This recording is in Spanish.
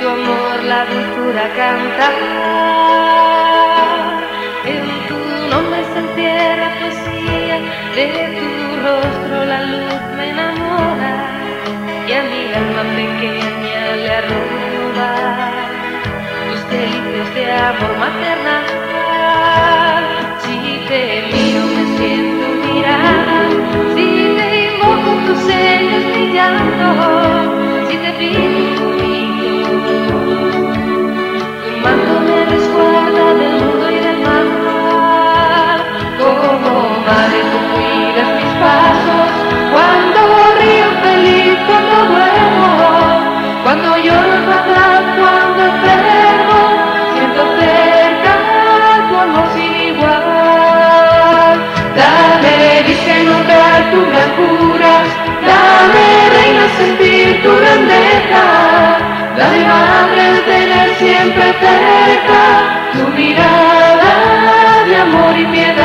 tu amor la dulzura cantar. De tu rostro la luz me enamora, y a mi alma pequeña le arroba tus delicios de amor maternal. locura, dame reinas sentir tu grandeza, dame madre tener siempre cerca. Tu mirada de amor y piedad.